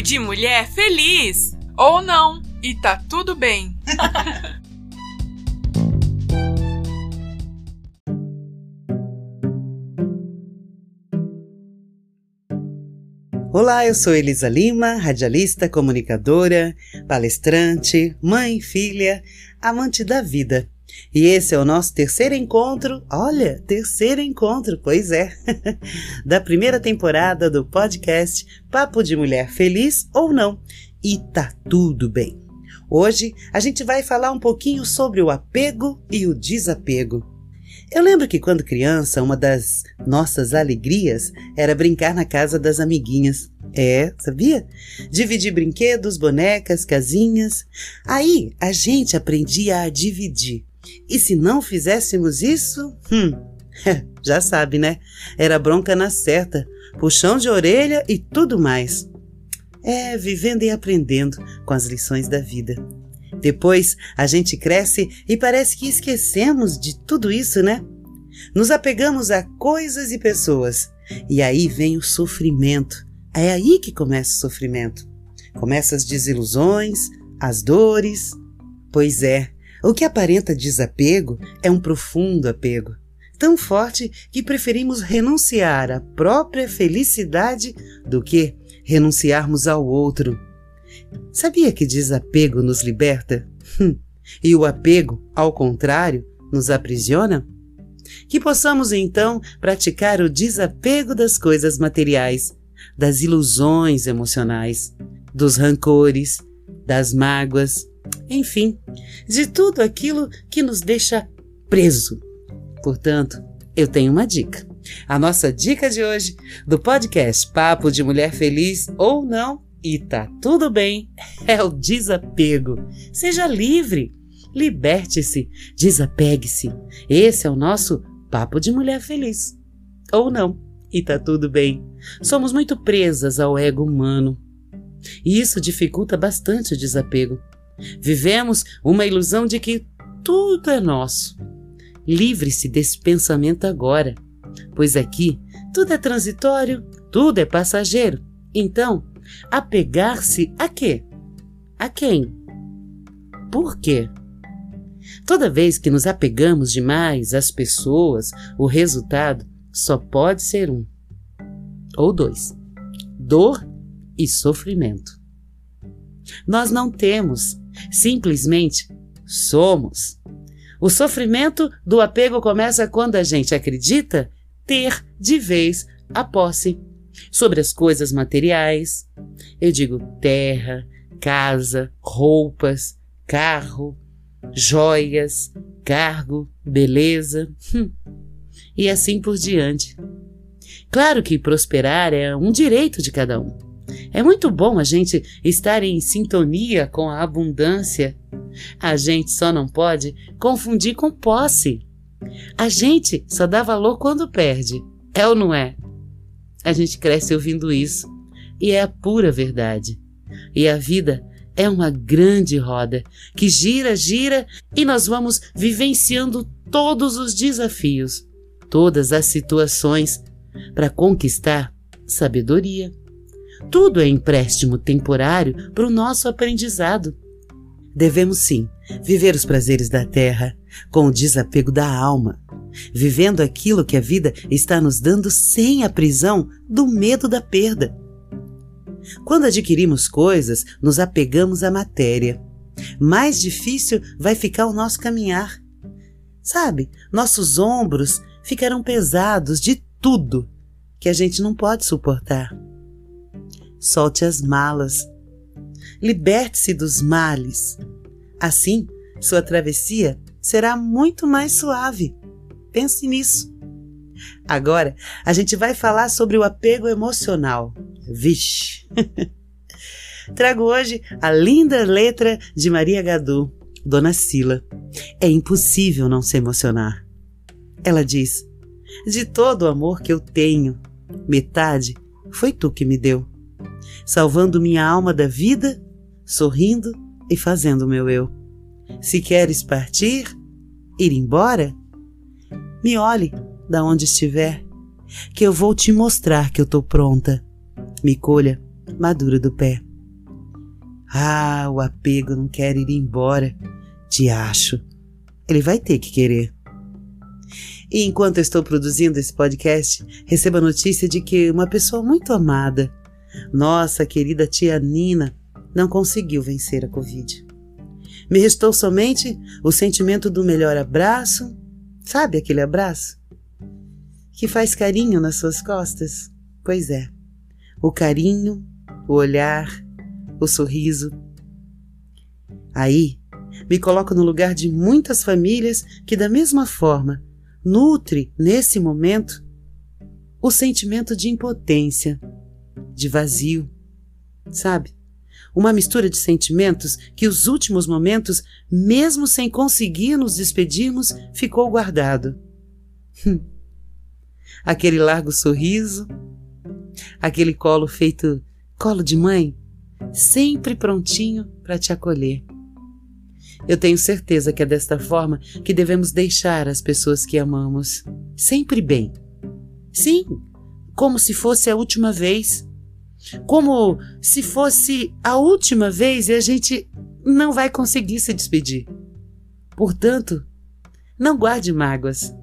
De mulher feliz! Ou não, e tá tudo bem. Olá, eu sou Elisa Lima, radialista, comunicadora, palestrante, mãe, filha, amante da vida. E esse é o nosso terceiro encontro, olha, terceiro encontro, pois é, da primeira temporada do podcast Papo de Mulher Feliz ou Não. E tá tudo bem. Hoje a gente vai falar um pouquinho sobre o apego e o desapego. Eu lembro que quando criança, uma das nossas alegrias era brincar na casa das amiguinhas. É, sabia? Dividir brinquedos, bonecas, casinhas. Aí a gente aprendia a dividir. E se não fizéssemos isso, hum, já sabe, né? Era bronca na certa, puxão de orelha e tudo mais. É, vivendo e aprendendo com as lições da vida. Depois a gente cresce e parece que esquecemos de tudo isso, né? Nos apegamos a coisas e pessoas. E aí vem o sofrimento. É aí que começa o sofrimento. Começa as desilusões, as dores. Pois é, o que aparenta desapego é um profundo apego, tão forte que preferimos renunciar à própria felicidade do que renunciarmos ao outro. Sabia que desapego nos liberta? Hum. E o apego, ao contrário, nos aprisiona? Que possamos então praticar o desapego das coisas materiais, das ilusões emocionais, dos rancores, das mágoas, enfim, de tudo aquilo que nos deixa preso. Portanto, eu tenho uma dica. A nossa dica de hoje do podcast Papo de Mulher Feliz ou Não, e tá tudo bem, é o desapego. Seja livre, liberte-se, desapegue-se. Esse é o nosso Papo de Mulher Feliz. Ou não, e tá tudo bem. Somos muito presas ao ego humano. E isso dificulta bastante o desapego. Vivemos uma ilusão de que tudo é nosso. Livre-se desse pensamento agora, pois aqui tudo é transitório, tudo é passageiro. Então, apegar-se a quê? A quem? Por quê? Toda vez que nos apegamos demais às pessoas, o resultado só pode ser um ou dois: dor e sofrimento. Nós não temos Simplesmente somos. O sofrimento do apego começa quando a gente acredita ter de vez a posse sobre as coisas materiais. Eu digo terra, casa, roupas, carro, joias, cargo, beleza, hum, e assim por diante. Claro que prosperar é um direito de cada um. É muito bom a gente estar em sintonia com a abundância. A gente só não pode confundir com posse. A gente só dá valor quando perde. É ou não é? A gente cresce ouvindo isso. E é a pura verdade. E a vida é uma grande roda que gira, gira e nós vamos vivenciando todos os desafios, todas as situações para conquistar sabedoria, tudo é empréstimo temporário para o nosso aprendizado. Devemos sim viver os prazeres da terra com o desapego da alma, vivendo aquilo que a vida está nos dando sem a prisão do medo da perda. Quando adquirimos coisas, nos apegamos à matéria. Mais difícil vai ficar o nosso caminhar. Sabe, nossos ombros ficarão pesados de tudo que a gente não pode suportar solte as malas. Liberte-se dos males. Assim, sua travessia será muito mais suave. Pense nisso. Agora, a gente vai falar sobre o apego emocional. Vixe! Trago hoje a linda letra de Maria Gadu, Dona Sila. É impossível não se emocionar. Ela diz: De todo o amor que eu tenho, metade foi tu que me deu salvando minha alma da vida, sorrindo e fazendo meu eu. Se queres partir, ir embora, me olhe da onde estiver, que eu vou te mostrar que eu tô pronta. Me colha maduro do pé. Ah, o apego não quer ir embora. Te acho. Ele vai ter que querer. E enquanto eu estou produzindo esse podcast, recebo a notícia de que uma pessoa muito amada, nossa querida tia Nina, não conseguiu vencer a Covid. Me restou somente o sentimento do melhor abraço, sabe aquele abraço? Que faz carinho nas suas costas? Pois é, o carinho, o olhar, o sorriso. Aí, me coloco no lugar de muitas famílias que, da mesma forma, nutre nesse momento o sentimento de impotência, de vazio, sabe? Uma mistura de sentimentos que os últimos momentos, mesmo sem conseguir nos despedirmos, ficou guardado. Hum. aquele largo sorriso, aquele colo feito colo de mãe, sempre prontinho para te acolher. Eu tenho certeza que é desta forma que devemos deixar as pessoas que amamos, sempre bem. Sim, como se fosse a última vez. Como se fosse a última vez e a gente não vai conseguir se despedir. Portanto, não guarde mágoas,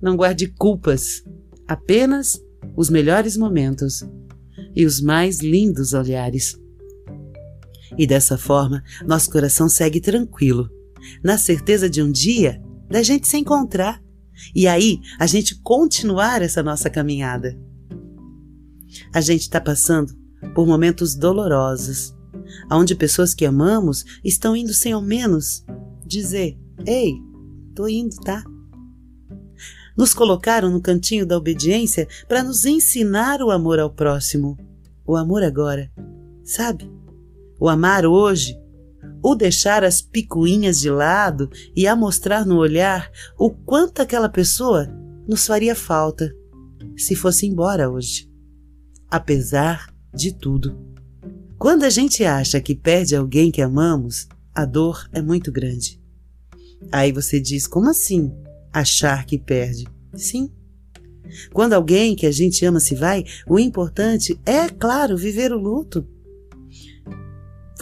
não guarde culpas, apenas os melhores momentos e os mais lindos olhares. E dessa forma, nosso coração segue tranquilo, na certeza de um dia da gente se encontrar e aí a gente continuar essa nossa caminhada. A gente está passando por momentos dolorosos, onde pessoas que amamos estão indo sem ao menos dizer: Ei, tô indo, tá? Nos colocaram no cantinho da obediência para nos ensinar o amor ao próximo. O amor agora, sabe? o amar hoje, o deixar as picuinhas de lado e a mostrar no olhar o quanto aquela pessoa nos faria falta se fosse embora hoje. Apesar de tudo. Quando a gente acha que perde alguém que amamos, a dor é muito grande. Aí você diz: como assim achar que perde? Sim. Quando alguém que a gente ama se vai, o importante é, claro, viver o luto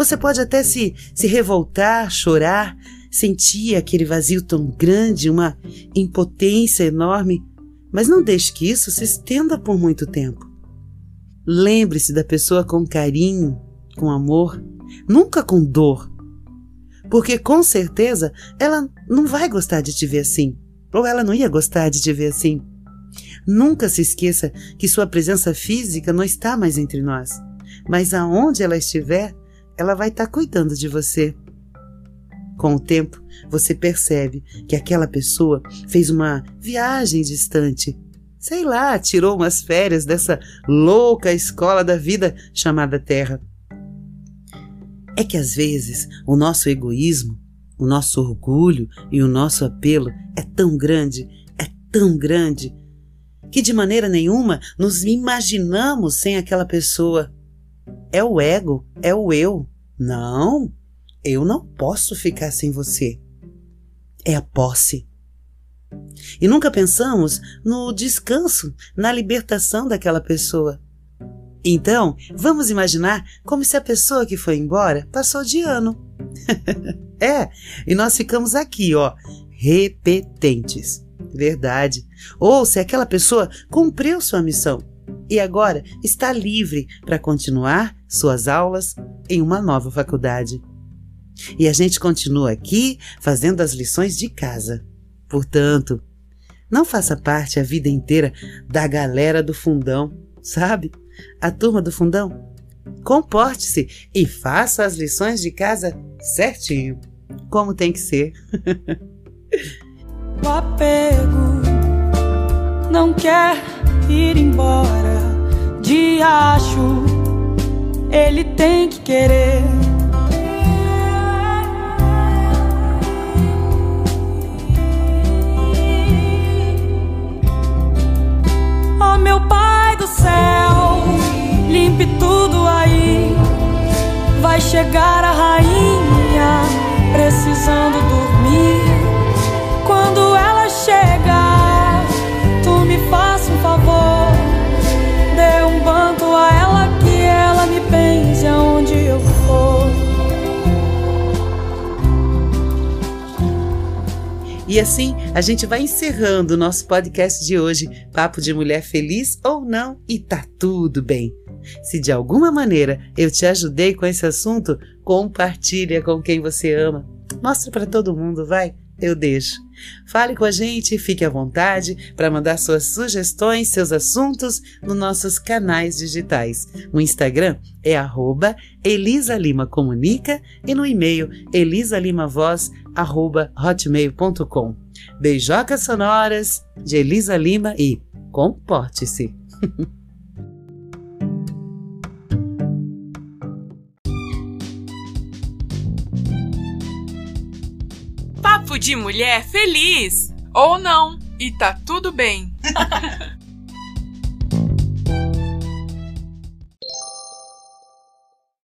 você pode até se, se revoltar, chorar, sentir aquele vazio tão grande, uma impotência enorme, mas não deixe que isso se estenda por muito tempo. Lembre-se da pessoa com carinho, com amor, nunca com dor. Porque com certeza ela não vai gostar de te ver assim, ou ela não ia gostar de te ver assim. Nunca se esqueça que sua presença física não está mais entre nós, mas aonde ela estiver, ela vai estar tá cuidando de você. Com o tempo, você percebe que aquela pessoa fez uma viagem distante. Sei lá, tirou umas férias dessa louca escola da vida chamada Terra. É que às vezes o nosso egoísmo, o nosso orgulho e o nosso apelo é tão grande, é tão grande, que de maneira nenhuma nos imaginamos sem aquela pessoa. É o ego, é o eu. Não, eu não posso ficar sem você. É a posse. E nunca pensamos no descanso, na libertação daquela pessoa. Então, vamos imaginar como se a pessoa que foi embora passou de ano. é, e nós ficamos aqui, ó, repetentes. Verdade. Ou se aquela pessoa cumpriu sua missão e agora está livre para continuar suas aulas em uma nova faculdade. E a gente continua aqui fazendo as lições de casa. Portanto, não faça parte a vida inteira da galera do fundão, sabe? A turma do fundão. Comporte-se e faça as lições de casa certinho, como tem que ser. o apego não quer ir embora de acho, ele tem que querer. chegar a rainha, precisando dormir. Quando ela chegar, tu me faça um favor, dê um banto a ela que ela me pense aonde eu for. E assim a gente vai encerrando o nosso podcast de hoje, Papo de Mulher Feliz ou Não, e tá tudo bem. Se de alguma maneira eu te ajudei com esse assunto, compartilha com quem você ama. Mostra para todo mundo, vai eu deixo. Fale com a gente, fique à vontade para mandar suas sugestões, seus assuntos nos nossos canais digitais. O Instagram é arroba Elisa Lima Comunica e no e-mail elisalimavoz.hotmail.com. Beijocas sonoras de Elisa Lima e comporte-se! Papo de mulher feliz! Ou não, e tá tudo bem.